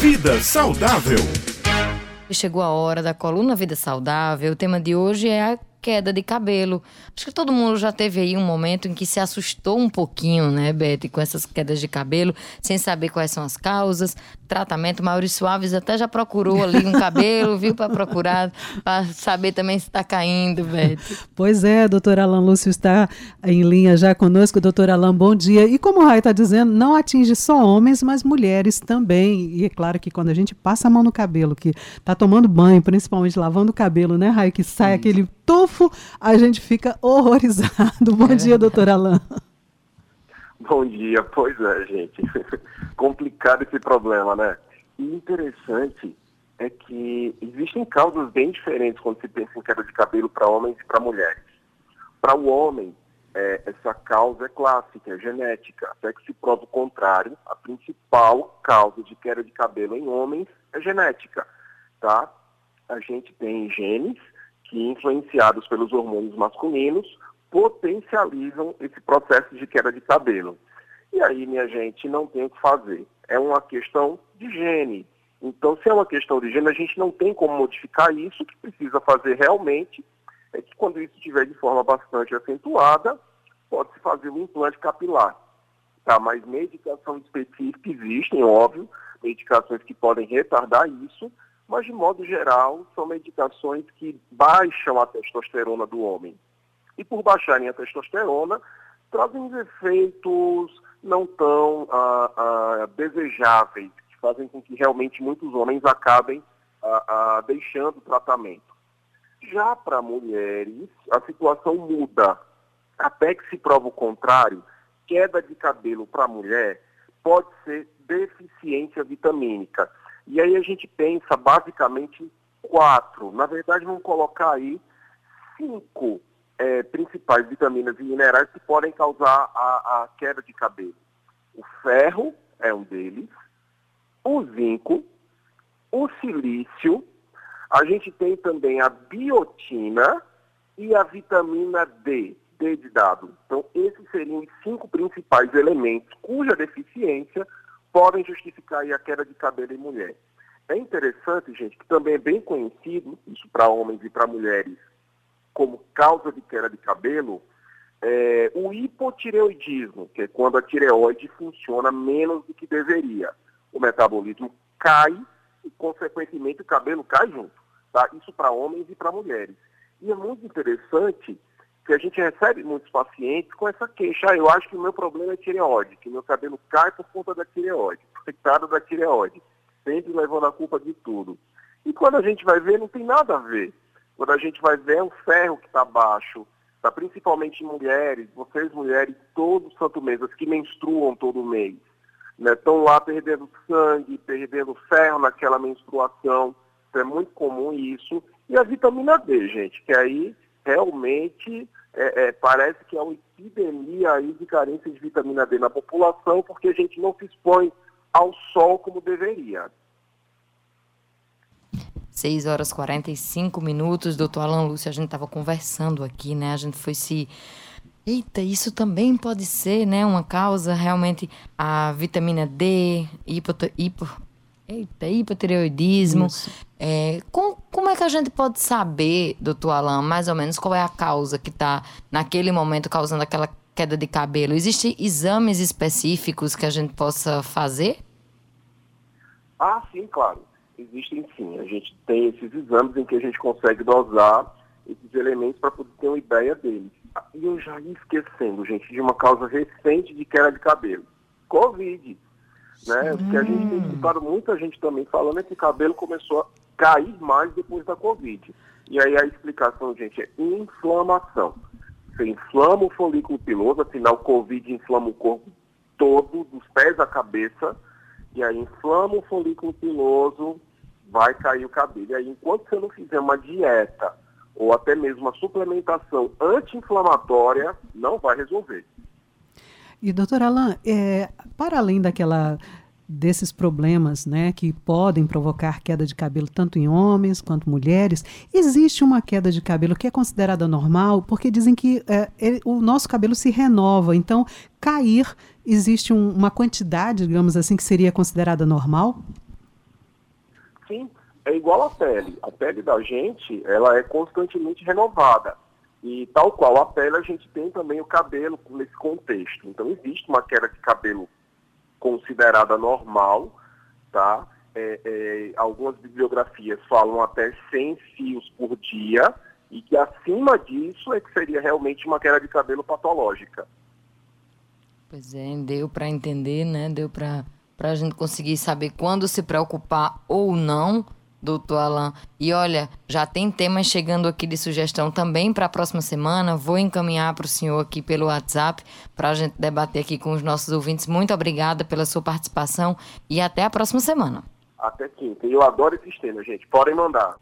Vida Saudável. Chegou a hora da coluna Vida Saudável. O tema de hoje é a queda de cabelo. Acho que todo mundo já teve aí um momento em que se assustou um pouquinho, né, Beth, com essas quedas de cabelo, sem saber quais são as causas, tratamento. Maurício Alves até já procurou ali um cabelo, viu, para procurar, para saber também se está caindo, Beth. Pois é, doutor Alan Lúcio está em linha já conosco. Doutor Alan, bom dia. E como o Rai está dizendo, não atinge só homens, mas mulheres também. E é claro que quando a gente passa a mão no cabelo, que está tomando banho, principalmente lavando o cabelo, né, Rai, que sai Isso. aquele a gente fica horrorizado. Bom é dia, doutor Alain. Bom dia, pois é, gente. Complicado esse problema, né? E interessante é que existem causas bem diferentes quando se pensa em queda de cabelo para homens e para mulheres. Para o homem, é, essa causa é clássica, é genética, até que se prova o contrário, a principal causa de queda de cabelo em homens é genética, tá? A gente tem genes que, influenciados pelos hormônios masculinos, potencializam esse processo de queda de cabelo. E aí, minha gente, não tem o que fazer. É uma questão de gene. Então, se é uma questão de gene, a gente não tem como modificar isso. O que precisa fazer realmente é que, quando isso estiver de forma bastante acentuada, pode-se fazer um implante capilar. Tá? Mas medicação específica existem, óbvio, medicações que podem retardar isso, mas de modo geral são medicações que baixam a testosterona do homem. E por baixarem a testosterona, trazem efeitos não tão ah, ah, desejáveis, que fazem com que realmente muitos homens acabem ah, deixando o tratamento. Já para mulheres, a situação muda. Até que se prova o contrário, queda de cabelo para mulher pode ser deficiência vitamínica. E aí a gente pensa basicamente quatro. Na verdade, vamos colocar aí cinco é, principais vitaminas e minerais que podem causar a, a queda de cabelo. O ferro é um deles, o zinco, o silício, a gente tem também a biotina e a vitamina D, D de dado. Então, esses seriam os cinco principais elementos cuja deficiência podem justificar a queda de cabelo em mulher. É interessante, gente, que também é bem conhecido, isso para homens e para mulheres, como causa de queda de cabelo, é, o hipotireoidismo, que é quando a tireoide funciona menos do que deveria. O metabolismo cai e, consequentemente, o cabelo cai junto. Tá? Isso para homens e para mulheres. E é muito interessante que a gente recebe muitos pacientes com essa queixa. Ah, eu acho que o meu problema é tireoide, que meu cabelo cai por conta da tireoide, coitado da tireoide, sempre levando a culpa de tudo. E quando a gente vai ver, não tem nada a ver. Quando a gente vai ver, é o ferro que está baixo, tá? principalmente em mulheres, vocês mulheres, todo santo mês, as que menstruam todo mês, estão né? lá perdendo sangue, perdendo ferro naquela menstruação, é muito comum isso. E a vitamina D, gente, que aí realmente é, é, parece que é uma epidemia aí de carência de vitamina D na população, porque a gente não se expõe ao sol como deveria. 6 horas e 45 minutos, doutor Alan Lúcio, a gente estava conversando aqui, né? A gente foi se. Eita, isso também pode ser, né? Uma causa, realmente, a vitamina D, hipo, hipo, eita, hipotireoidismo. É, com, como é que a gente pode saber, doutor Alan, mais ou menos qual é a causa que está naquele momento causando aquela queda de cabelo? Existem exames específicos que a gente possa fazer? Ah, sim, claro. Existem sim. A gente tem esses exames em que a gente consegue dosar esses elementos para poder ter uma ideia deles. E eu já ia esquecendo, gente, de uma causa recente de queda de cabelo. Covid. Né? Hum. que a gente tem escutado muita gente também falando é que o cabelo começou a cair mais depois da Covid. E aí a explicação, gente, é inflamação. Você inflama o folículo piloso, afinal, Covid inflama o corpo todo, dos pés à cabeça, e aí inflama o folículo piloso, vai cair o cabelo. E aí, enquanto você não fizer uma dieta ou até mesmo uma suplementação anti-inflamatória, não vai resolver. E, doutor Alain, é, para além daquela desses problemas né, que podem provocar queda de cabelo tanto em homens quanto mulheres, existe uma queda de cabelo que é considerada normal, porque dizem que é, ele, o nosso cabelo se renova, então cair existe um, uma quantidade, digamos assim, que seria considerada normal? Sim, é igual a pele. A pele da gente, ela é constantemente renovada. E tal qual a pele, a gente tem também o cabelo nesse contexto. Então existe uma queda de cabelo considerada normal, tá? É, é, algumas bibliografias falam até 100 fios por dia, e que acima disso é que seria realmente uma queda de cabelo patológica. Pois é, deu para entender, né? Deu para a gente conseguir saber quando se preocupar ou não, doutor Alain. E olha, já tem temas chegando aqui de sugestão também para a próxima semana. Vou encaminhar para o senhor aqui pelo WhatsApp para a gente debater aqui com os nossos ouvintes. Muito obrigada pela sua participação e até a próxima semana. Até quinta. E eu adoro esses temas, gente. Podem mandar.